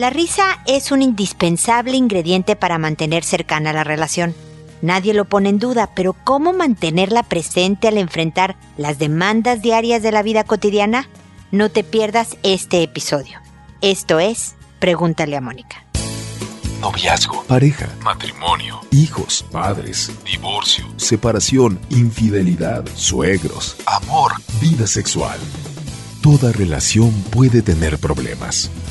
La risa es un indispensable ingrediente para mantener cercana la relación. Nadie lo pone en duda, pero ¿cómo mantenerla presente al enfrentar las demandas diarias de la vida cotidiana? No te pierdas este episodio. Esto es Pregúntale a Mónica. Noviazgo, pareja, matrimonio, hijos, padres, divorcio, separación, infidelidad, suegros, amor, vida sexual. Toda relación puede tener problemas,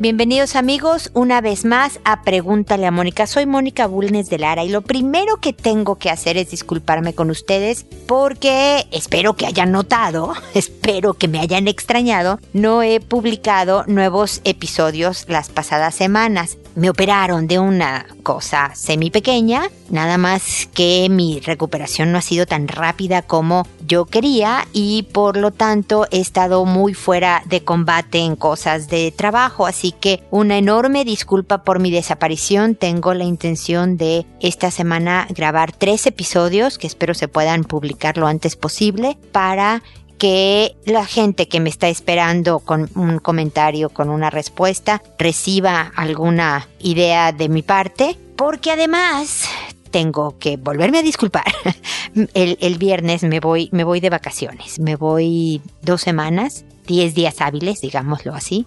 Bienvenidos amigos una vez más a Pregúntale a Mónica. Soy Mónica Bulnes de Lara y lo primero que tengo que hacer es disculparme con ustedes porque espero que hayan notado, espero que me hayan extrañado, no he publicado nuevos episodios las pasadas semanas. Me operaron de una cosa semi pequeña, nada más que mi recuperación no ha sido tan rápida como yo quería y por lo tanto he estado muy fuera de combate en cosas de trabajo, así que una enorme disculpa por mi desaparición. Tengo la intención de esta semana grabar tres episodios que espero se puedan publicar lo antes posible para que la gente que me está esperando con un comentario, con una respuesta, reciba alguna idea de mi parte, porque además tengo que volverme a disculpar. El, viernes me voy, me voy de vacaciones, me voy dos semanas, diez días hábiles, digámoslo así,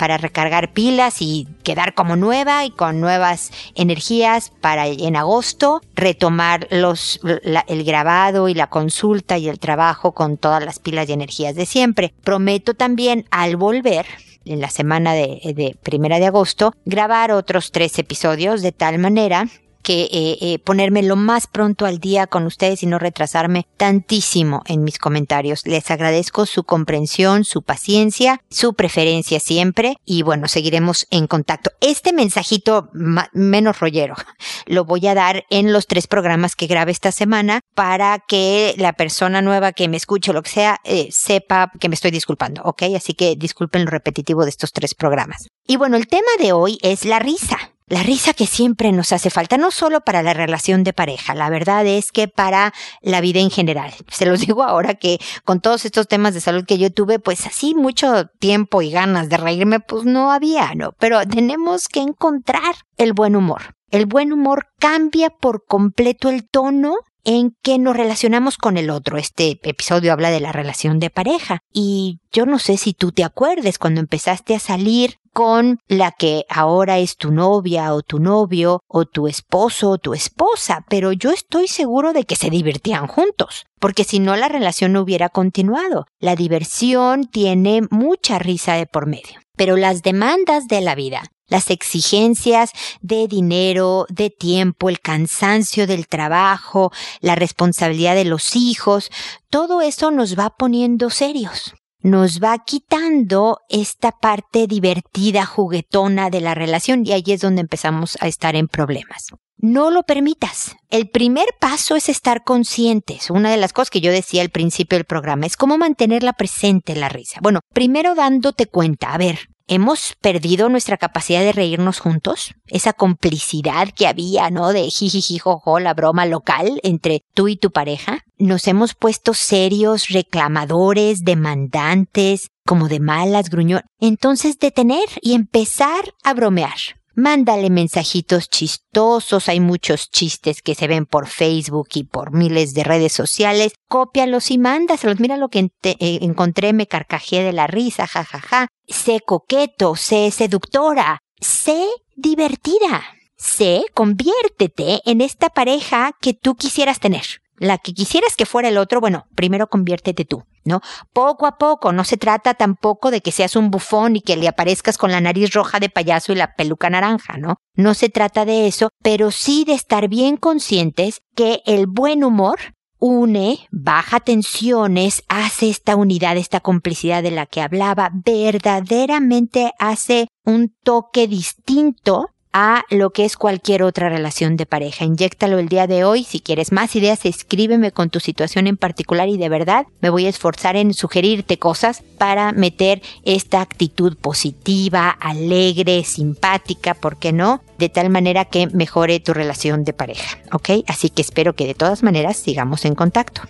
para recargar pilas y quedar como nueva y con nuevas energías para en agosto retomar los, el grabado y la consulta y el trabajo con todas las pilas y energías de siempre. Prometo también al volver en la semana de, de primera de agosto grabar otros tres episodios de tal manera que eh, eh, ponerme lo más pronto al día con ustedes y no retrasarme tantísimo en mis comentarios. Les agradezco su comprensión, su paciencia, su preferencia siempre y bueno, seguiremos en contacto. Este mensajito menos rollero lo voy a dar en los tres programas que grabe esta semana para que la persona nueva que me escuche lo que sea eh, sepa que me estoy disculpando, ¿ok? Así que disculpen lo repetitivo de estos tres programas. Y bueno, el tema de hoy es la risa. La risa que siempre nos hace falta, no solo para la relación de pareja, la verdad es que para la vida en general. Se los digo ahora que con todos estos temas de salud que yo tuve, pues así mucho tiempo y ganas de reírme, pues no había, ¿no? Pero tenemos que encontrar el buen humor. El buen humor cambia por completo el tono en que nos relacionamos con el otro. Este episodio habla de la relación de pareja. Y yo no sé si tú te acuerdes cuando empezaste a salir con la que ahora es tu novia o tu novio o tu esposo o tu esposa, pero yo estoy seguro de que se divertían juntos, porque si no la relación no hubiera continuado. La diversión tiene mucha risa de por medio. Pero las demandas de la vida las exigencias de dinero, de tiempo, el cansancio del trabajo, la responsabilidad de los hijos, todo eso nos va poniendo serios. Nos va quitando esta parte divertida, juguetona de la relación y ahí es donde empezamos a estar en problemas. No lo permitas. El primer paso es estar conscientes. Una de las cosas que yo decía al principio del programa es cómo mantenerla presente la risa. Bueno, primero dándote cuenta, a ver, hemos perdido nuestra capacidad de reírnos juntos, esa complicidad que había, ¿no? De jijijijojo, la broma local entre tú y tu pareja. Nos hemos puesto serios, reclamadores, demandantes, como de malas, gruñón. Entonces detener y empezar a bromear. Mándale mensajitos chistosos, hay muchos chistes que se ven por Facebook y por miles de redes sociales. Cópialos y mándaselos. Mira lo que eh, encontré, me carcajeé de la risa, jajaja. Ja, ja. Sé coqueto, sé seductora, sé divertida. Sé, conviértete en esta pareja que tú quisieras tener. La que quisieras que fuera el otro, bueno, primero conviértete tú. ¿no? Poco a poco, no se trata tampoco de que seas un bufón y que le aparezcas con la nariz roja de payaso y la peluca naranja, ¿no? No se trata de eso, pero sí de estar bien conscientes que el buen humor une, baja tensiones, hace esta unidad, esta complicidad de la que hablaba, verdaderamente hace un toque distinto a lo que es cualquier otra relación de pareja. Inyéctalo el día de hoy. Si quieres más ideas, escríbeme con tu situación en particular y de verdad me voy a esforzar en sugerirte cosas para meter esta actitud positiva, alegre, simpática, ¿por qué no? De tal manera que mejore tu relación de pareja, ¿ok? Así que espero que de todas maneras sigamos en contacto.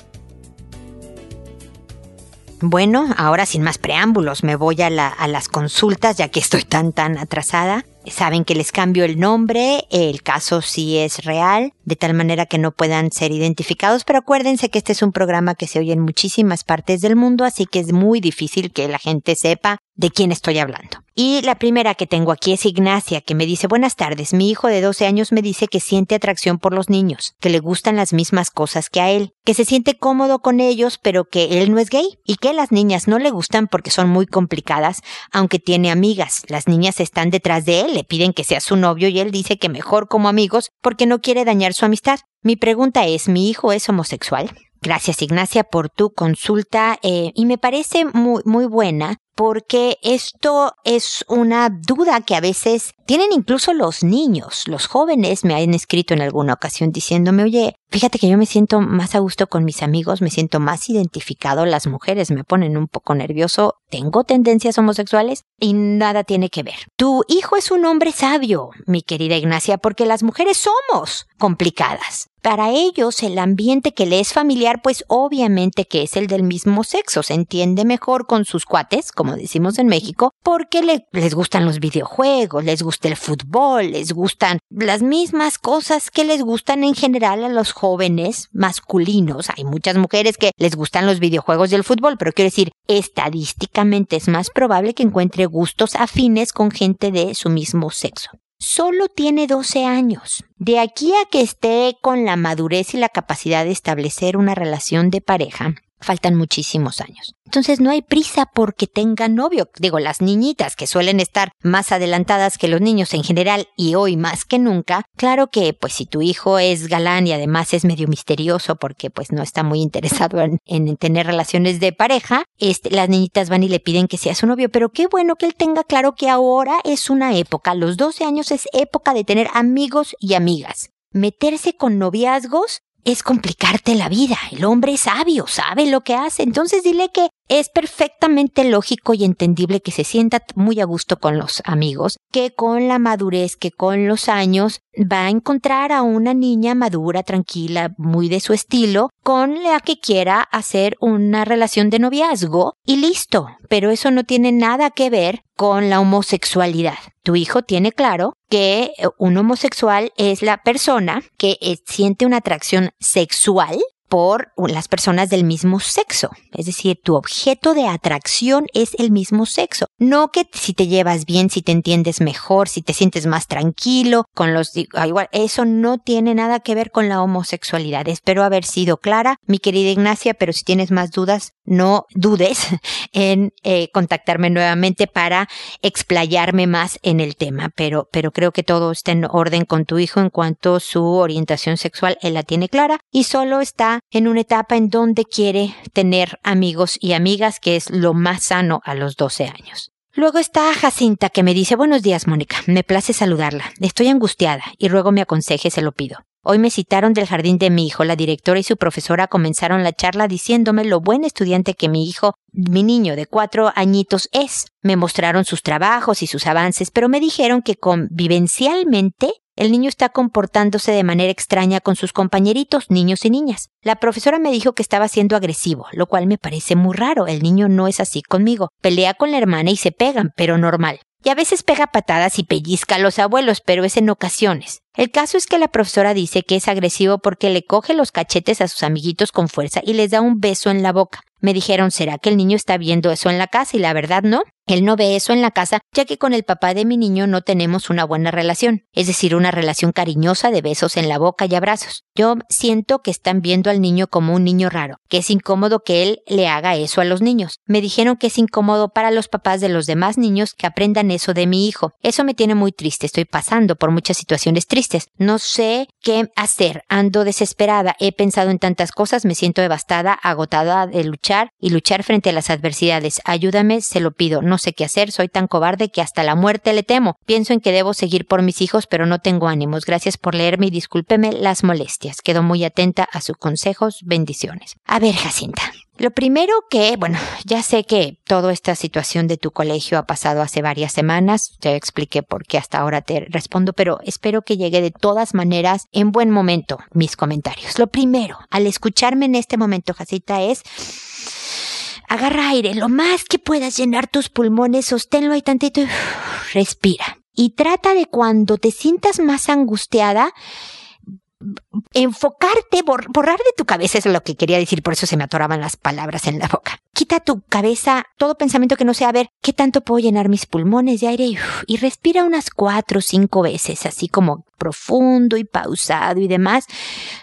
Bueno, ahora sin más preámbulos, me voy a, a, las consultas ya que estoy tan tan atrasada. Saben que les cambio el nombre, el caso sí es real, de tal manera que no puedan ser identificados, pero acuérdense que este es un programa que se oye en muchísimas partes del mundo, así que es muy difícil que la gente sepa de quién estoy hablando. Y la primera que tengo aquí es Ignacia, que me dice, buenas tardes, mi hijo de 12 años me dice que siente atracción por los niños, que le gustan las mismas cosas que a él, que se siente cómodo con ellos, pero que él no es gay, y que las niñas no le gustan porque son muy complicadas, aunque tiene amigas. Las niñas están detrás de él, le piden que sea su novio y él dice que mejor como amigos porque no quiere dañar su amistad. Mi pregunta es, ¿mi hijo es homosexual? Gracias Ignacia por tu consulta eh, y me parece muy, muy buena porque esto es una duda que a veces tienen incluso los niños, los jóvenes me han escrito en alguna ocasión diciéndome, oye, fíjate que yo me siento más a gusto con mis amigos, me siento más identificado, las mujeres me ponen un poco nervioso, tengo tendencias homosexuales y nada tiene que ver. Tu hijo es un hombre sabio, mi querida Ignacia, porque las mujeres somos complicadas. Para ellos el ambiente que le es familiar, pues obviamente que es el del mismo sexo, se entiende mejor con sus cuates, como decimos en México, porque les gustan los videojuegos, les gusta el fútbol, les gustan las mismas cosas que les gustan en general a los jóvenes masculinos. Hay muchas mujeres que les gustan los videojuegos y el fútbol, pero quiero decir, estadísticamente es más probable que encuentre gustos afines con gente de su mismo sexo solo tiene 12 años. De aquí a que esté con la madurez y la capacidad de establecer una relación de pareja, faltan muchísimos años. Entonces no hay prisa porque tenga novio. Digo, las niñitas que suelen estar más adelantadas que los niños en general y hoy más que nunca, claro que pues si tu hijo es galán y además es medio misterioso porque pues no está muy interesado en, en tener relaciones de pareja, este, las niñitas van y le piden que sea su novio, pero qué bueno que él tenga claro que ahora es una época, los 12 años es época de tener amigos y amigas. Meterse con noviazgos es complicarte la vida. El hombre es sabio, sabe lo que hace. Entonces dile que es perfectamente lógico y entendible que se sienta muy a gusto con los amigos, que con la madurez, que con los años va a encontrar a una niña madura, tranquila, muy de su estilo, con la que quiera hacer una relación de noviazgo y listo. Pero eso no tiene nada que ver con la homosexualidad. Tu hijo tiene claro que un homosexual es la persona que eh, siente una atracción sexual por las personas del mismo sexo. Es decir, tu objeto de atracción es el mismo sexo. No que si te llevas bien, si te entiendes mejor, si te sientes más tranquilo, con los, ah, igual, eso no tiene nada que ver con la homosexualidad. Espero haber sido clara, mi querida Ignacia, pero si tienes más dudas, no dudes en eh, contactarme nuevamente para explayarme más en el tema. Pero, pero creo que todo está en orden con tu hijo en cuanto a su orientación sexual, él la tiene clara y solo está en una etapa en donde quiere tener amigos y amigas, que es lo más sano a los 12 años. Luego está Jacinta que me dice Buenos días, Mónica. Me place saludarla. Estoy angustiada y ruego me aconseje, se lo pido. Hoy me citaron del jardín de mi hijo. La directora y su profesora comenzaron la charla diciéndome lo buen estudiante que mi hijo, mi niño de cuatro añitos es. Me mostraron sus trabajos y sus avances, pero me dijeron que convivencialmente el niño está comportándose de manera extraña con sus compañeritos, niños y niñas. La profesora me dijo que estaba siendo agresivo, lo cual me parece muy raro. El niño no es así conmigo. Pelea con la hermana y se pegan, pero normal. Y a veces pega patadas y pellizca a los abuelos, pero es en ocasiones. El caso es que la profesora dice que es agresivo porque le coge los cachetes a sus amiguitos con fuerza y les da un beso en la boca. Me dijeron, ¿será que el niño está viendo eso en la casa? Y la verdad no. Él no ve eso en la casa, ya que con el papá de mi niño no tenemos una buena relación, es decir, una relación cariñosa de besos en la boca y abrazos. Yo siento que están viendo al niño como un niño raro, que es incómodo que él le haga eso a los niños. Me dijeron que es incómodo para los papás de los demás niños que aprendan eso de mi hijo. Eso me tiene muy triste, estoy pasando por muchas situaciones tristes. No sé qué hacer, ando desesperada, he pensado en tantas cosas, me siento devastada, agotada de luchar y luchar frente a las adversidades. Ayúdame, se lo pido. No sé qué hacer, soy tan cobarde que hasta la muerte le temo. Pienso en que debo seguir por mis hijos, pero no tengo ánimos. Gracias por leerme y discúlpeme las molestias. Quedo muy atenta a sus consejos. Bendiciones. A ver, Jacinta. Lo primero que, bueno, ya sé que toda esta situación de tu colegio ha pasado hace varias semanas, te expliqué por qué hasta ahora te respondo, pero espero que llegue de todas maneras en buen momento mis comentarios. Lo primero, al escucharme en este momento, Jacinta, es agarra aire, lo más que puedas llenar tus pulmones, sosténlo ahí tantito respira. Y trata de cuando te sientas más angustiada, enfocarte, borrar de tu cabeza, es lo que quería decir, por eso se me atoraban las palabras en la boca. Quita tu cabeza todo pensamiento que no sea, a ver, ¿qué tanto puedo llenar mis pulmones de aire? Y, respira unas cuatro o cinco veces, así como profundo y pausado y demás,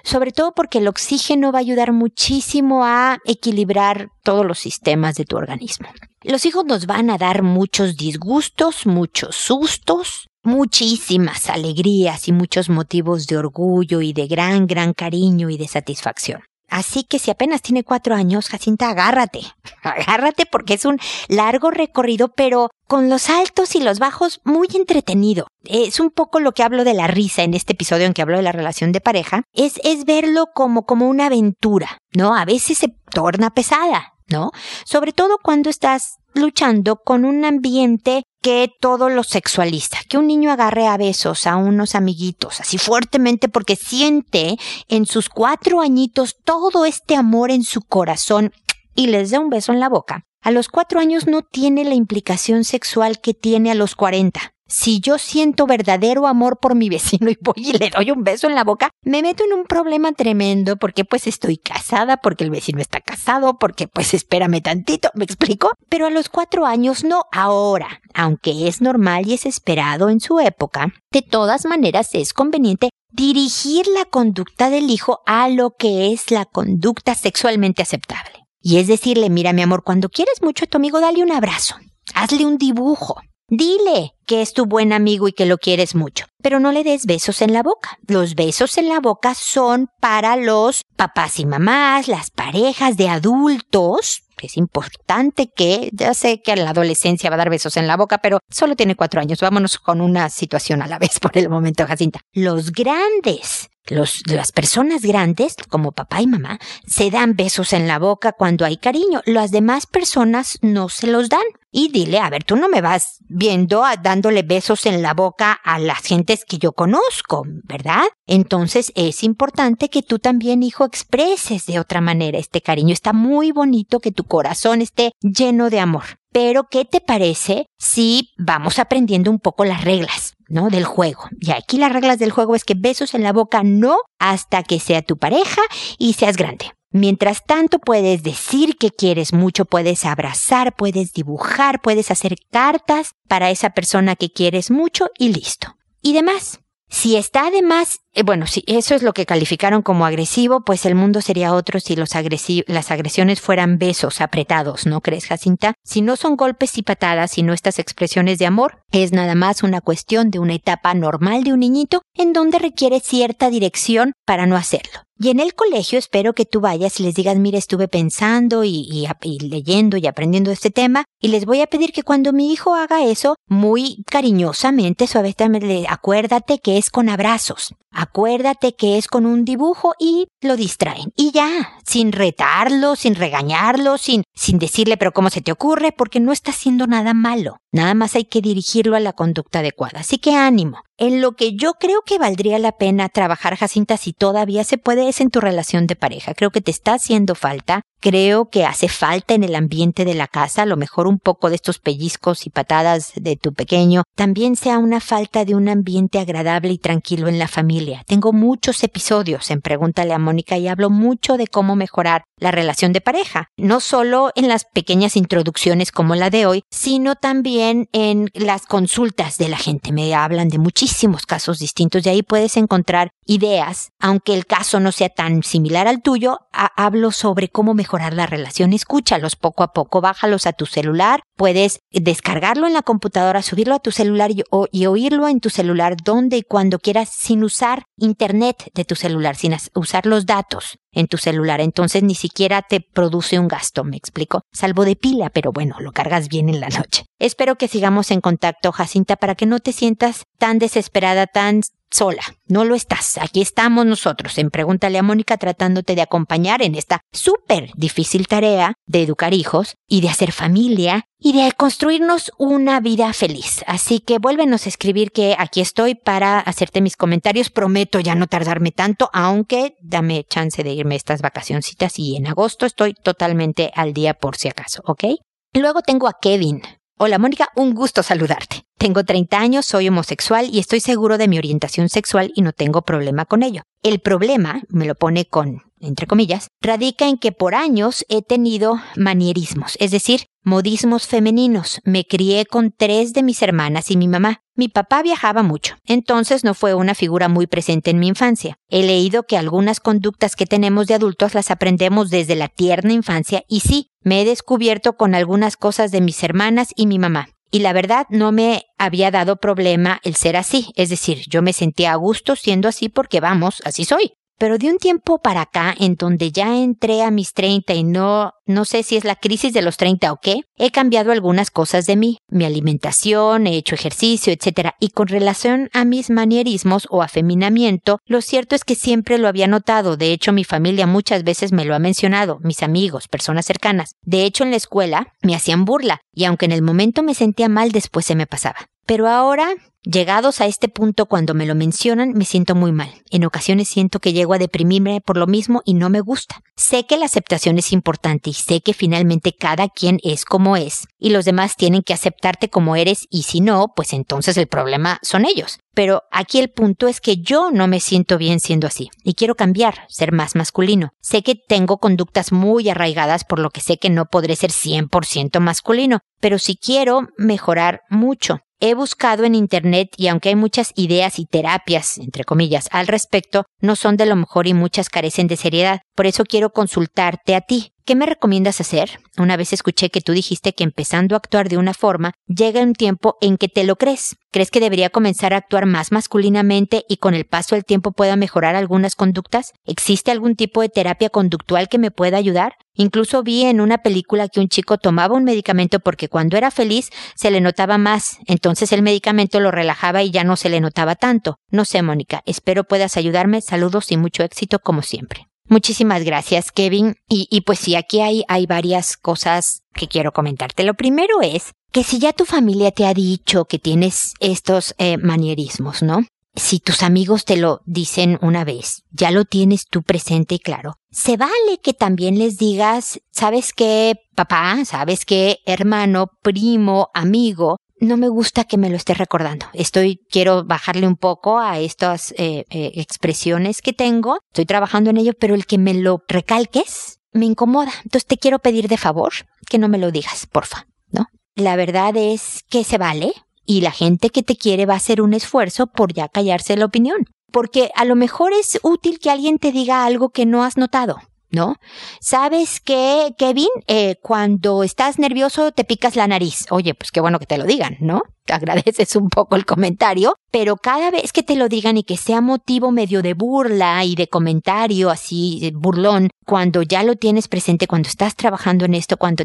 sobre todo porque el oxígeno va a ayudar muchísimo a equilibrar todos los sistemas de tu organismo. Los hijos nos van a dar muchos disgustos, muchos sustos, muchísimas alegrías y muchos motivos de orgullo y de gran, gran cariño y de satisfacción. Así que si apenas tiene cuatro años, Jacinta, agárrate. Agárrate porque es un largo recorrido, pero con los altos y los bajos muy entretenido. Es un poco lo que hablo de la risa en este episodio en que hablo de la relación de pareja. Es, es verlo como, como una aventura, ¿no? A veces se torna pesada, ¿no? Sobre todo cuando estás luchando con un ambiente que todo lo sexualiza, que un niño agarre a besos a unos amiguitos así fuertemente porque siente en sus cuatro añitos todo este amor en su corazón y les dé un beso en la boca. A los cuatro años no tiene la implicación sexual que tiene a los cuarenta. Si yo siento verdadero amor por mi vecino y voy y le doy un beso en la boca, me meto en un problema tremendo porque pues estoy casada, porque el vecino está casado, porque pues espérame tantito, ¿me explico? Pero a los cuatro años no ahora, aunque es normal y es esperado en su época, de todas maneras es conveniente dirigir la conducta del hijo a lo que es la conducta sexualmente aceptable. Y es decirle, mira mi amor, cuando quieres mucho a tu amigo, dale un abrazo, hazle un dibujo, Dile que es tu buen amigo y que lo quieres mucho, pero no le des besos en la boca. Los besos en la boca son para los papás y mamás, las parejas de adultos. Es importante que, ya sé que a la adolescencia va a dar besos en la boca, pero solo tiene cuatro años. Vámonos con una situación a la vez por el momento, Jacinta. Los grandes los, las personas grandes, como papá y mamá, se dan besos en la boca cuando hay cariño. Las demás personas no se los dan y dile, a ver, tú no me vas viendo dándole besos en la boca a las gentes que yo conozco, ¿verdad? Entonces es importante que tú también, hijo, expreses de otra manera este cariño. Está muy bonito que tu corazón esté lleno de amor. Pero, ¿qué te parece si vamos aprendiendo un poco las reglas, ¿no? Del juego. Y aquí las reglas del juego es que besos en la boca no hasta que sea tu pareja y seas grande. Mientras tanto puedes decir que quieres mucho, puedes abrazar, puedes dibujar, puedes hacer cartas para esa persona que quieres mucho y listo. Y demás. Si está además, eh, bueno, si eso es lo que calificaron como agresivo, pues el mundo sería otro si las agresiones fueran besos apretados, ¿no crees, Jacinta? Si no son golpes y patadas, sino estas expresiones de amor, es nada más una cuestión de una etapa normal de un niñito en donde requiere cierta dirección para no hacerlo. Y en el colegio espero que tú vayas y les digas, mira, estuve pensando y, leyendo y aprendiendo este tema y les voy a pedir que cuando mi hijo haga eso, muy cariñosamente, suavemente, acuérdate que es con abrazos. Acuérdate que es con un dibujo y lo distraen. Y ya, sin retarlo, sin regañarlo, sin, sin decirle, pero ¿cómo se te ocurre? Porque no está haciendo nada malo. Nada más hay que dirigirlo a la conducta adecuada. Así que ánimo. En lo que yo creo que valdría la pena trabajar, Jacinta, si todavía se puede, es en tu relación de pareja. Creo que te está haciendo falta. Creo que hace falta en el ambiente de la casa, a lo mejor un poco de estos pellizcos y patadas de tu pequeño, también sea una falta de un ambiente agradable y tranquilo en la familia. Tengo muchos episodios en Pregúntale a Mónica y hablo mucho de cómo mejorar la relación de pareja, no solo en las pequeñas introducciones como la de hoy, sino también en las consultas de la gente. Me hablan de muchísimos casos distintos y ahí puedes encontrar ideas, aunque el caso no sea tan similar al tuyo, hablo sobre cómo mejorar la relación. Escúchalos poco a poco, bájalos a tu celular, puedes descargarlo en la computadora, subirlo a tu celular y, y oírlo en tu celular donde y cuando quieras sin usar internet de tu celular, sin usar los datos. En tu celular, entonces ni siquiera te produce un gasto, me explico, salvo de pila, pero bueno, lo cargas bien en la noche. Espero que sigamos en contacto, Jacinta, para que no te sientas tan desesperada, tan sola. No lo estás. Aquí estamos nosotros en Pregúntale a Mónica tratándote de acompañar en esta súper difícil tarea de educar hijos y de hacer familia y de construirnos una vida feliz. Así que vuélvenos a escribir que aquí estoy para hacerte mis comentarios. Prometo ya no tardarme tanto, aunque dame chance de irme estas vacacioncitas y en agosto estoy totalmente al día por si acaso, ¿ok? Luego tengo a Kevin. Hola Mónica, un gusto saludarte. Tengo 30 años, soy homosexual y estoy seguro de mi orientación sexual y no tengo problema con ello. El problema, me lo pone con, entre comillas, radica en que por años he tenido manierismos, es decir, modismos femeninos. Me crié con tres de mis hermanas y mi mamá. Mi papá viajaba mucho, entonces no fue una figura muy presente en mi infancia. He leído que algunas conductas que tenemos de adultos las aprendemos desde la tierna infancia y sí, me he descubierto con algunas cosas de mis hermanas y mi mamá. Y la verdad no me había dado problema el ser así, es decir, yo me sentía a gusto siendo así porque vamos, así soy. Pero de un tiempo para acá, en donde ya entré a mis 30 y no, no sé si es la crisis de los 30 o qué, he cambiado algunas cosas de mí, mi alimentación, he hecho ejercicio, etc. Y con relación a mis manierismos o afeminamiento, lo cierto es que siempre lo había notado. De hecho, mi familia muchas veces me lo ha mencionado, mis amigos, personas cercanas. De hecho, en la escuela me hacían burla, y aunque en el momento me sentía mal, después se me pasaba. Pero ahora Llegados a este punto, cuando me lo mencionan, me siento muy mal. En ocasiones siento que llego a deprimirme por lo mismo y no me gusta. Sé que la aceptación es importante y sé que finalmente cada quien es como es y los demás tienen que aceptarte como eres y si no, pues entonces el problema son ellos. Pero aquí el punto es que yo no me siento bien siendo así y quiero cambiar, ser más masculino. Sé que tengo conductas muy arraigadas por lo que sé que no podré ser 100% masculino, pero si quiero mejorar mucho. He buscado en Internet y aunque hay muchas ideas y terapias, entre comillas, al respecto, no son de lo mejor y muchas carecen de seriedad. Por eso quiero consultarte a ti. ¿Qué me recomiendas hacer? Una vez escuché que tú dijiste que empezando a actuar de una forma, llega un tiempo en que te lo crees. ¿Crees que debería comenzar a actuar más masculinamente y con el paso del tiempo pueda mejorar algunas conductas? ¿Existe algún tipo de terapia conductual que me pueda ayudar? Incluso vi en una película que un chico tomaba un medicamento porque cuando era feliz se le notaba más, entonces el medicamento lo relajaba y ya no se le notaba tanto. No sé, Mónica, espero puedas ayudarme. Saludos y mucho éxito como siempre. Muchísimas gracias, Kevin. Y, y pues sí, aquí hay, hay varias cosas que quiero comentarte. Lo primero es que si ya tu familia te ha dicho que tienes estos eh, manierismos, ¿no? Si tus amigos te lo dicen una vez, ya lo tienes tú presente y claro. Se vale que también les digas, ¿sabes qué, papá? ¿Sabes qué, hermano, primo, amigo? No me gusta que me lo esté recordando. Estoy, quiero bajarle un poco a estas eh, eh, expresiones que tengo. Estoy trabajando en ello, pero el que me lo recalques me incomoda. Entonces te quiero pedir de favor que no me lo digas, porfa, ¿no? La verdad es que se vale y la gente que te quiere va a hacer un esfuerzo por ya callarse la opinión. Porque a lo mejor es útil que alguien te diga algo que no has notado. ¿No? ¿Sabes que, Kevin? Eh, cuando estás nervioso te picas la nariz. Oye, pues qué bueno que te lo digan, ¿no? Te agradeces un poco el comentario, pero cada vez que te lo digan y que sea motivo medio de burla y de comentario así eh, burlón, cuando ya lo tienes presente, cuando estás trabajando en esto, cuando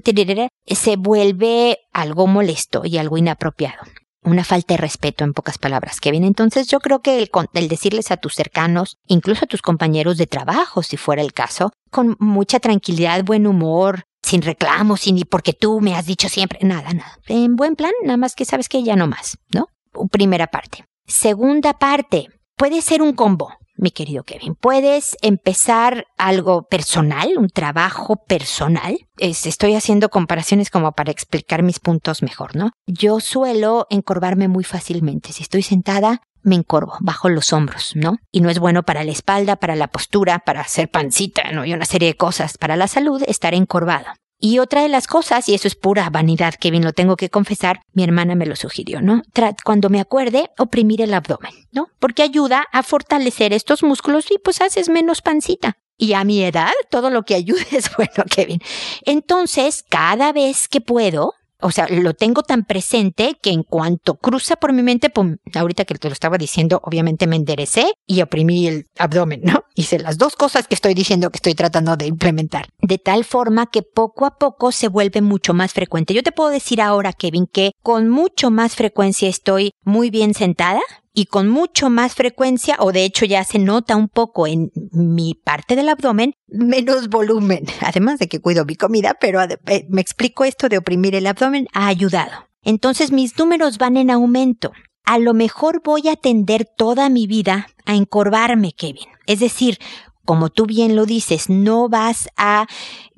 se vuelve algo molesto y algo inapropiado una falta de respeto en pocas palabras, Kevin. Entonces yo creo que el, el, decirles a tus cercanos, incluso a tus compañeros de trabajo, si fuera el caso, con mucha tranquilidad, buen humor, sin reclamos, sin ni porque tú me has dicho siempre, nada, nada. En buen plan, nada más que sabes que ya no más, ¿no? Primera parte. Segunda parte, puede ser un combo mi querido Kevin. Puedes empezar algo personal, un trabajo personal. estoy haciendo comparaciones como para explicar mis puntos mejor, ¿no? Yo suelo encorvarme muy fácilmente. Si estoy sentada, me encorvo, bajo los hombros, ¿no? Y no es bueno para la espalda, para la postura, para hacer pancita, ¿no? Y una serie de cosas. Para la salud, estar encorvado. Y otra de las cosas, y eso es pura vanidad, Kevin, lo tengo que confesar, mi hermana me lo sugirió, ¿no? cuando me acuerde, oprimir el abdomen, ¿no? Porque ayuda a fortalecer estos músculos y pues haces menos pancita. Y a mi edad, todo lo que ayude es bueno, Kevin. Entonces, cada vez que puedo, o sea, lo tengo tan presente que en cuanto cruza por mi mente, pum, ahorita que te lo estaba diciendo, obviamente me enderecé y oprimí el abdomen, ¿no? Hice las dos cosas que estoy diciendo que estoy tratando de implementar. De tal forma que poco a poco se vuelve mucho más frecuente. Yo te puedo decir ahora, Kevin, que con mucho más frecuencia estoy muy bien sentada, y con mucho más frecuencia, o de hecho ya se nota un poco en mi parte del abdomen, menos volumen. Además de que cuido mi comida, pero eh, me explico esto de oprimir el abdomen, ha ayudado. Entonces mis números van en aumento. A lo mejor voy a tender toda mi vida a encorvarme, Kevin. Es decir, como tú bien lo dices, no vas a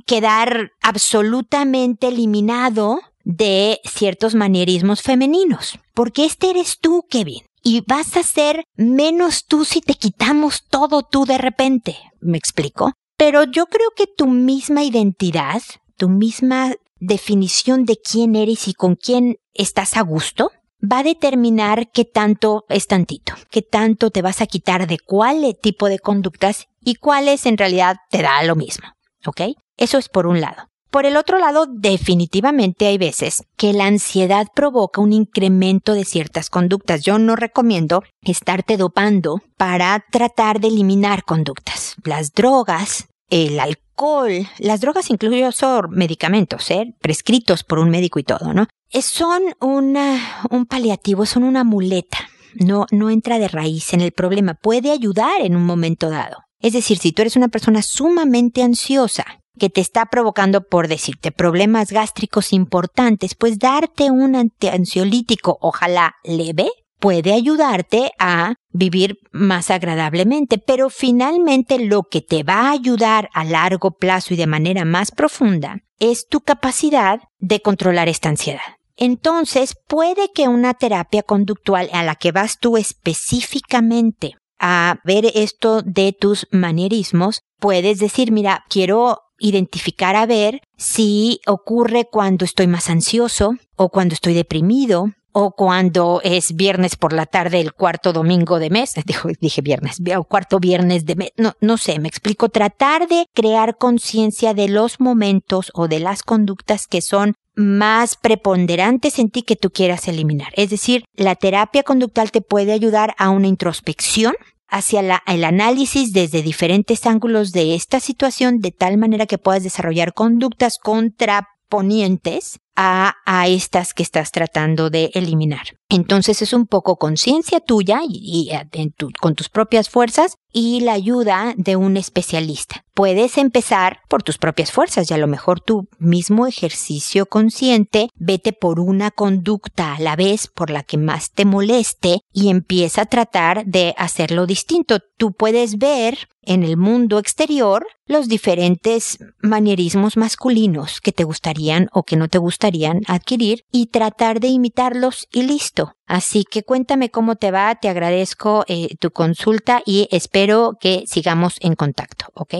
quedar absolutamente eliminado de ciertos manierismos femeninos, porque este eres tú, Kevin y vas a ser menos tú si te quitamos todo tú de repente. ¿Me explico? Pero yo creo que tu misma identidad, tu misma definición de quién eres y con quién estás a gusto, va a determinar qué tanto es tantito, qué tanto te vas a quitar de cuál tipo de conductas y cuáles en realidad te da lo mismo. ¿Ok? Eso es por un lado. Por el otro lado, definitivamente hay veces que la ansiedad provoca un incremento de ciertas conductas. Yo no recomiendo estarte dopando para tratar de eliminar conductas. Las drogas, el alcohol, las drogas incluso medicamentos, ¿eh? prescritos por un médico y todo, ¿no? Son un paliativo, son una muleta. No, no entra de raíz en el problema. Puede ayudar en un momento dado. Es decir, si tú eres una persona sumamente ansiosa, que te está provocando, por decirte, problemas gástricos importantes, pues darte un antiansiolítico, ojalá leve, puede ayudarte a vivir más agradablemente, pero finalmente lo que te va a ayudar a largo plazo y de manera más profunda es tu capacidad de controlar esta ansiedad. Entonces, puede que una terapia conductual a la que vas tú específicamente a ver esto de tus manierismos, puedes decir, mira, quiero identificar a ver si ocurre cuando estoy más ansioso o cuando estoy deprimido o cuando es viernes por la tarde el cuarto domingo de mes, dije viernes, cuarto viernes de mes, no, no sé, me explico, tratar de crear conciencia de los momentos o de las conductas que son más preponderantes en ti que tú quieras eliminar. Es decir, la terapia conductal te puede ayudar a una introspección hacia el análisis desde diferentes ángulos de esta situación de tal manera que puedas desarrollar conductas contraponientes a, a estas que estás tratando de eliminar. Entonces es un poco conciencia tuya y, con tus propias fuerzas y la ayuda de un especialista. Puedes empezar por tus propias fuerzas y a lo mejor tu mismo ejercicio consciente, vete por una conducta a la vez por la que más te moleste y empieza a tratar de hacerlo distinto. Tú puedes ver en el mundo exterior los diferentes manierismos masculinos que te gustarían o que no te gustarían adquirir y tratar de imitarlos y listo. Así que cuéntame cómo te va, te agradezco eh, tu consulta y espero que sigamos en contacto, ¿ok?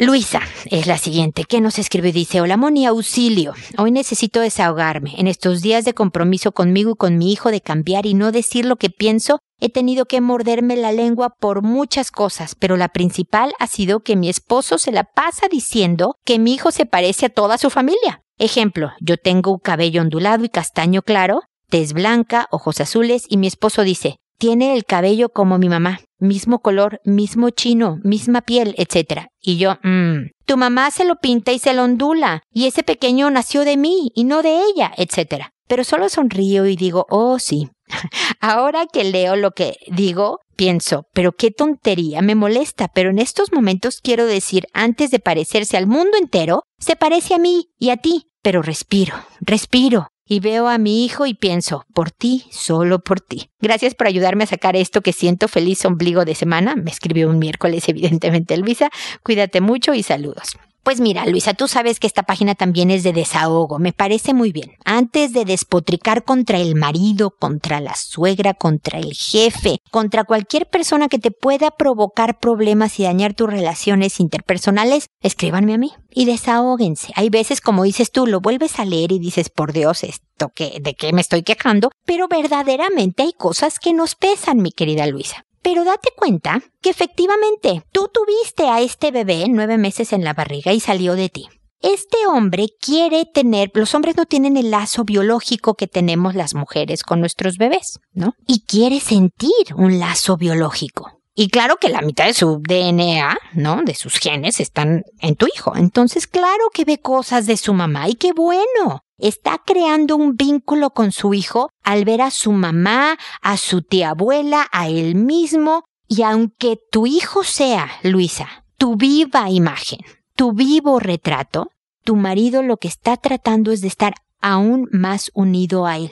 Luisa es la siguiente, que nos escribe dice, hola Moni, auxilio. Hoy necesito desahogarme. En estos días de compromiso conmigo y con mi hijo de cambiar y no decir lo que pienso, he tenido que morderme la lengua por muchas cosas, pero la principal ha sido que mi esposo se la pasa diciendo que mi hijo se parece a toda su familia. Ejemplo, yo tengo un cabello ondulado y castaño claro, tez blanca, ojos azules y mi esposo dice, tiene el cabello como mi mamá, mismo color, mismo chino, misma piel, etc. Y yo, mmm, tu mamá se lo pinta y se lo ondula, y ese pequeño nació de mí y no de ella, etc. Pero solo sonrío y digo, oh sí. Ahora que leo lo que digo, pienso, pero qué tontería, me molesta, pero en estos momentos quiero decir, antes de parecerse al mundo entero, se parece a mí y a ti. Pero respiro, respiro, y veo a mi hijo y pienso, por ti, solo por ti. Gracias por ayudarme a sacar esto que siento feliz ombligo de semana. Me escribió un miércoles, evidentemente, Elvisa. Cuídate mucho y saludos. Pues mira, Luisa, tú sabes que esta página también es de desahogo, me parece muy bien. Antes de despotricar contra el marido, contra la suegra, contra el jefe, contra cualquier persona que te pueda provocar problemas y dañar tus relaciones interpersonales, escríbanme a mí y desahóguense. Hay veces, como dices tú, lo vuelves a leer y dices, por Dios, esto que, de qué me estoy quejando, pero verdaderamente hay cosas que nos pesan, mi querida Luisa. Pero date cuenta que efectivamente tú tuviste a este bebé nueve meses en la barriga y salió de ti. Este hombre quiere tener, los hombres no tienen el lazo biológico que tenemos las mujeres con nuestros bebés, ¿no? Y quiere sentir un lazo biológico. Y claro que la mitad de su DNA, ¿no? De sus genes están en tu hijo. Entonces, claro que ve cosas de su mamá y qué bueno. Está creando un vínculo con su hijo al ver a su mamá, a su tía abuela, a él mismo. Y aunque tu hijo sea, Luisa, tu viva imagen, tu vivo retrato, tu marido lo que está tratando es de estar aún más unido a él.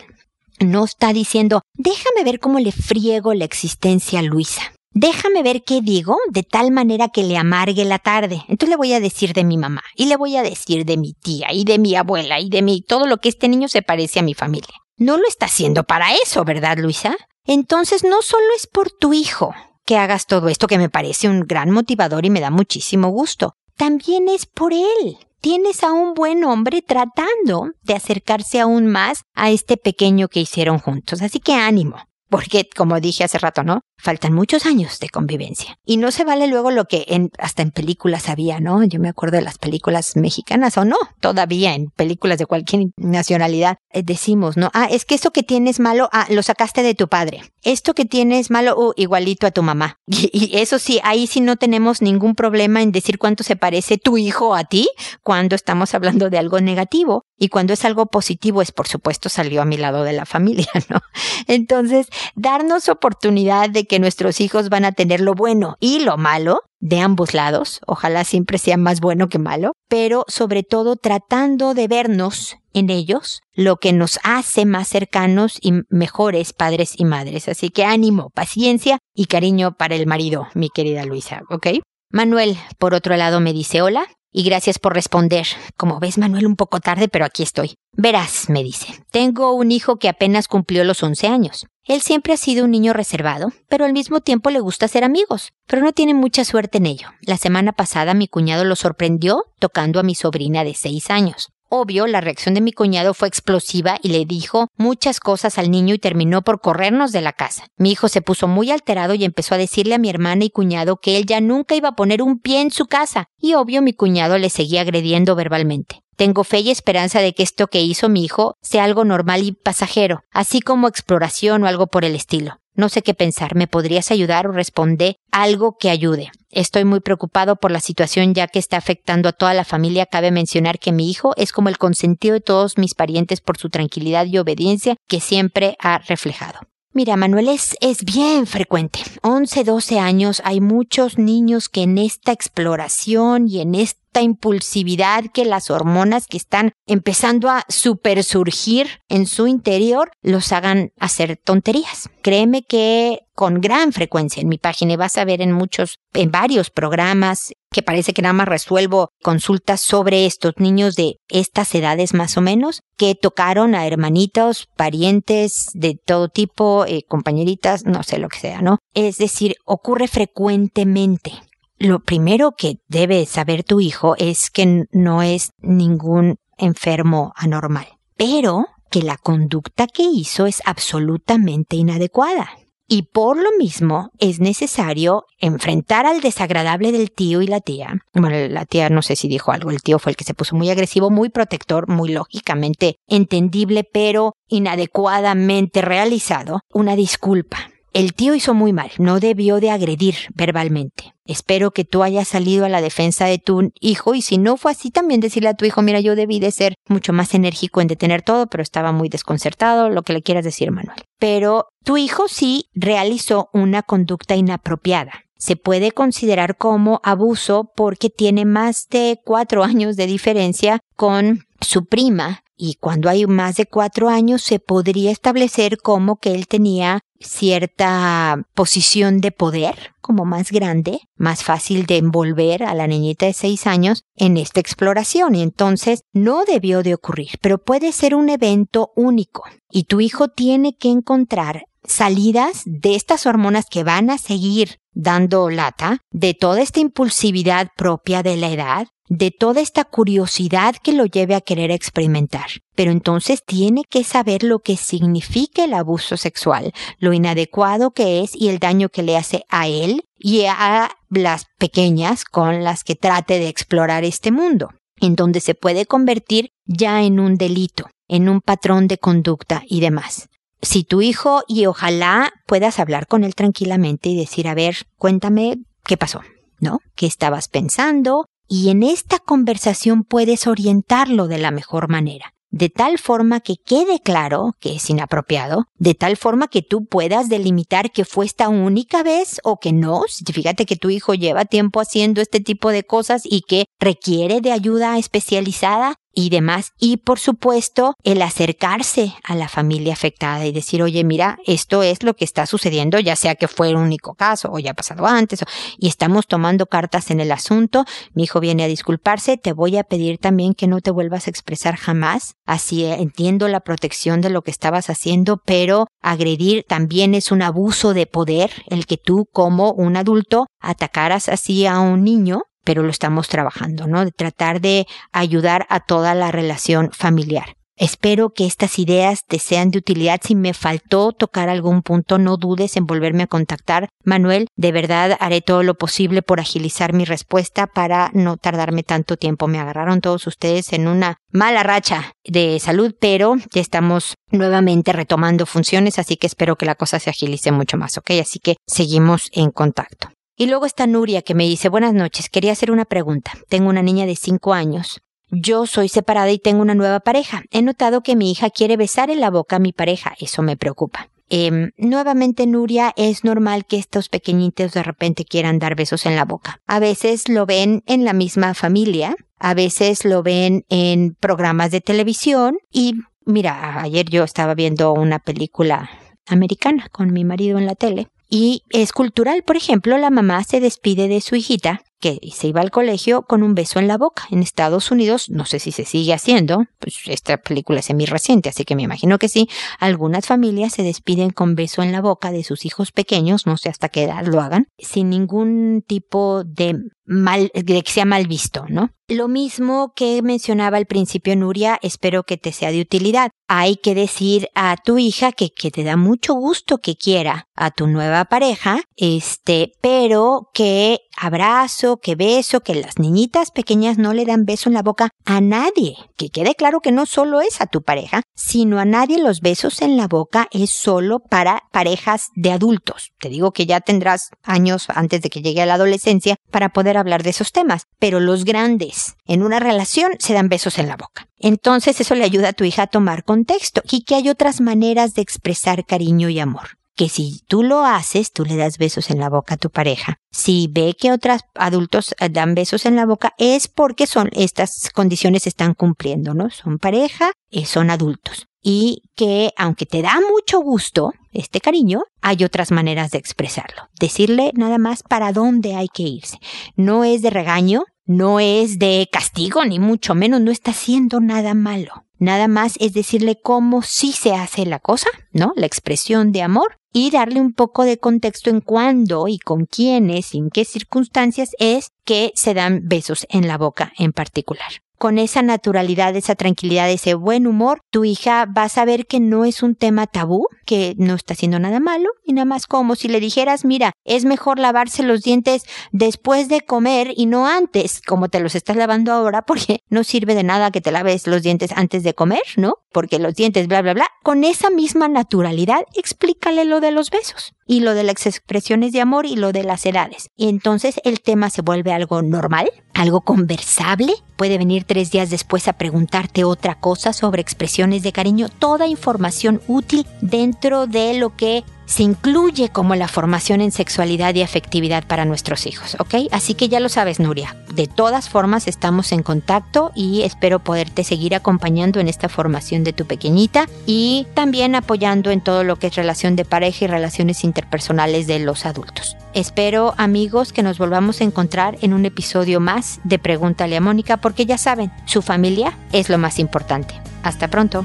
No está diciendo, déjame ver cómo le friego la existencia a Luisa. Déjame ver qué digo de tal manera que le amargue la tarde. Entonces le voy a decir de mi mamá, y le voy a decir de mi tía, y de mi abuela, y de mi todo lo que este niño se parece a mi familia. No lo está haciendo para eso, ¿verdad, Luisa? Entonces no solo es por tu hijo que hagas todo esto, que me parece un gran motivador y me da muchísimo gusto. También es por él. Tienes a un buen hombre tratando de acercarse aún más a este pequeño que hicieron juntos. Así que ánimo. Porque, como dije hace rato, ¿no? Faltan muchos años de convivencia. Y no se vale luego lo que en, hasta en películas había, ¿no? Yo me acuerdo de las películas mexicanas o no, todavía en películas de cualquier nacionalidad eh, decimos, ¿no? Ah, es que esto que tienes malo, ah, lo sacaste de tu padre. Esto que tienes malo, uh, igualito a tu mamá. Y, y eso sí, ahí sí no tenemos ningún problema en decir cuánto se parece tu hijo a ti cuando estamos hablando de algo negativo. Y cuando es algo positivo, es por supuesto salió a mi lado de la familia, ¿no? Entonces, darnos oportunidad de que nuestros hijos van a tener lo bueno y lo malo de ambos lados, ojalá siempre sea más bueno que malo, pero sobre todo tratando de vernos en ellos lo que nos hace más cercanos y mejores padres y madres. Así que ánimo, paciencia y cariño para el marido, mi querida Luisa, ¿ok? Manuel, por otro lado, me dice hola, y gracias por responder. Como ves, Manuel, un poco tarde, pero aquí estoy. Verás, me dice, tengo un hijo que apenas cumplió los once años. Él siempre ha sido un niño reservado, pero al mismo tiempo le gusta ser amigos, pero no tiene mucha suerte en ello. La semana pasada mi cuñado lo sorprendió tocando a mi sobrina de seis años. Obvio, la reacción de mi cuñado fue explosiva y le dijo muchas cosas al niño y terminó por corrernos de la casa. Mi hijo se puso muy alterado y empezó a decirle a mi hermana y cuñado que él ya nunca iba a poner un pie en su casa, y obvio mi cuñado le seguía agrediendo verbalmente. Tengo fe y esperanza de que esto que hizo mi hijo sea algo normal y pasajero, así como exploración o algo por el estilo. No sé qué pensar. ¿Me podrías ayudar o responder algo que ayude? Estoy muy preocupado por la situación ya que está afectando a toda la familia. Cabe mencionar que mi hijo es como el consentido de todos mis parientes por su tranquilidad y obediencia que siempre ha reflejado. Mira, Manuel, es, es bien frecuente. 11, 12 años, hay muchos niños que en esta exploración y en este impulsividad que las hormonas que están empezando a supersurgir en su interior los hagan hacer tonterías. Créeme que con gran frecuencia en mi página vas a ver en muchos, en varios programas que parece que nada más resuelvo consultas sobre estos niños de estas edades más o menos que tocaron a hermanitos, parientes de todo tipo, eh, compañeritas, no sé lo que sea, ¿no? Es decir, ocurre frecuentemente lo primero que debe saber tu hijo es que no es ningún enfermo anormal, pero que la conducta que hizo es absolutamente inadecuada. Y por lo mismo es necesario enfrentar al desagradable del tío y la tía. Bueno, la tía no sé si dijo algo, el tío fue el que se puso muy agresivo, muy protector, muy lógicamente entendible, pero inadecuadamente realizado. Una disculpa el tío hizo muy mal, no debió de agredir verbalmente. Espero que tú hayas salido a la defensa de tu hijo y si no fue así también decirle a tu hijo, mira, yo debí de ser mucho más enérgico en detener todo, pero estaba muy desconcertado, lo que le quieras decir, Manuel. Pero tu hijo sí realizó una conducta inapropiada. Se puede considerar como abuso porque tiene más de cuatro años de diferencia con su prima y cuando hay más de cuatro años se podría establecer como que él tenía cierta posición de poder, como más grande, más fácil de envolver a la niñita de seis años en esta exploración. Y entonces no debió de ocurrir, pero puede ser un evento único y tu hijo tiene que encontrar salidas de estas hormonas que van a seguir dando lata, de toda esta impulsividad propia de la edad, de toda esta curiosidad que lo lleve a querer experimentar. Pero entonces tiene que saber lo que significa el abuso sexual, lo inadecuado que es y el daño que le hace a él y a las pequeñas con las que trate de explorar este mundo. en donde se puede convertir ya en un delito, en un patrón de conducta y demás. Si tu hijo, y ojalá puedas hablar con él tranquilamente y decir, a ver, cuéntame qué pasó, ¿no? ¿Qué estabas pensando? Y en esta conversación puedes orientarlo de la mejor manera de tal forma que quede claro que es inapropiado, de tal forma que tú puedas delimitar que fue esta única vez o que no. Fíjate que tu hijo lleva tiempo haciendo este tipo de cosas y que requiere de ayuda especializada, y demás. Y por supuesto, el acercarse a la familia afectada y decir, oye, mira, esto es lo que está sucediendo, ya sea que fue el único caso o ya ha pasado antes, y estamos tomando cartas en el asunto. Mi hijo viene a disculparse, te voy a pedir también que no te vuelvas a expresar jamás. Así eh, entiendo la protección de lo que estabas haciendo, pero agredir también es un abuso de poder, el que tú como un adulto atacaras así a un niño pero lo estamos trabajando, ¿no? De tratar de ayudar a toda la relación familiar. Espero que estas ideas te sean de utilidad. Si me faltó tocar algún punto, no dudes en volverme a contactar. Manuel, de verdad haré todo lo posible por agilizar mi respuesta para no tardarme tanto tiempo. Me agarraron todos ustedes en una mala racha de salud, pero ya estamos nuevamente retomando funciones, así que espero que la cosa se agilice mucho más, ¿ok? Así que seguimos en contacto. Y luego está Nuria que me dice, buenas noches, quería hacer una pregunta. Tengo una niña de cinco años. Yo soy separada y tengo una nueva pareja. He notado que mi hija quiere besar en la boca a mi pareja. Eso me preocupa. Eh, nuevamente, Nuria, es normal que estos pequeñitos de repente quieran dar besos en la boca. A veces lo ven en la misma familia, a veces lo ven en programas de televisión y mira, ayer yo estaba viendo una película americana con mi marido en la tele y es cultural, por ejemplo, la mamá se despide de su hijita que se iba al colegio con un beso en la boca. En Estados Unidos, no sé si se sigue haciendo, pues esta película es semi reciente, así que me imagino que sí. Algunas familias se despiden con beso en la boca de sus hijos pequeños, no sé hasta qué edad lo hagan, sin ningún tipo de mal, de que sea mal visto, ¿no? Lo mismo que mencionaba al principio Nuria, espero que te sea de utilidad. Hay que decir a tu hija que, que te da mucho gusto que quiera a tu nueva pareja, este, pero que abrazo, que beso, que las niñitas pequeñas no le dan beso en la boca a nadie. Que quede claro que no solo es a tu pareja, sino a nadie los besos en la boca es solo para parejas de adultos. Te digo que ya tendrás años antes de que llegue a la adolescencia para poder hablar de esos temas, pero los grandes en una relación se dan besos en la boca. Entonces eso le ayuda a tu hija a tomar contexto y que hay otras maneras de expresar cariño y amor que si tú lo haces, tú le das besos en la boca a tu pareja. Si ve que otros adultos eh, dan besos en la boca, es porque son estas condiciones están cumpliendo, ¿no? Son pareja, eh, son adultos. Y que aunque te da mucho gusto este cariño, hay otras maneras de expresarlo. Decirle nada más para dónde hay que irse. No es de regaño, no es de castigo, ni mucho menos, no está haciendo nada malo. Nada más es decirle cómo sí se hace la cosa, ¿no? La expresión de amor y darle un poco de contexto en cuándo y con quiénes y en qué circunstancias es que se dan besos en la boca en particular con esa naturalidad, esa tranquilidad, ese buen humor, tu hija va a saber que no es un tema tabú, que no está haciendo nada malo, y nada más como si le dijeras, mira, es mejor lavarse los dientes después de comer y no antes, como te los estás lavando ahora, porque no sirve de nada que te laves los dientes antes de comer, ¿no? Porque los dientes, bla, bla, bla. Con esa misma naturalidad, explícale lo de los besos y lo de las expresiones de amor y lo de las edades. Y entonces el tema se vuelve algo normal, algo conversable. Puede venir tres días después a preguntarte otra cosa sobre expresiones de cariño. Toda información útil dentro de lo que se incluye como la formación en sexualidad y afectividad para nuestros hijos, ¿ok? Así que ya lo sabes, Nuria. De todas formas, estamos en contacto y espero poderte seguir acompañando en esta formación de tu pequeñita y también apoyando en todo lo que es relación de pareja y relaciones interpersonales de los adultos. Espero, amigos, que nos volvamos a encontrar en un episodio más de Pregúntale a Mónica porque ya saben, su familia es lo más importante. Hasta pronto.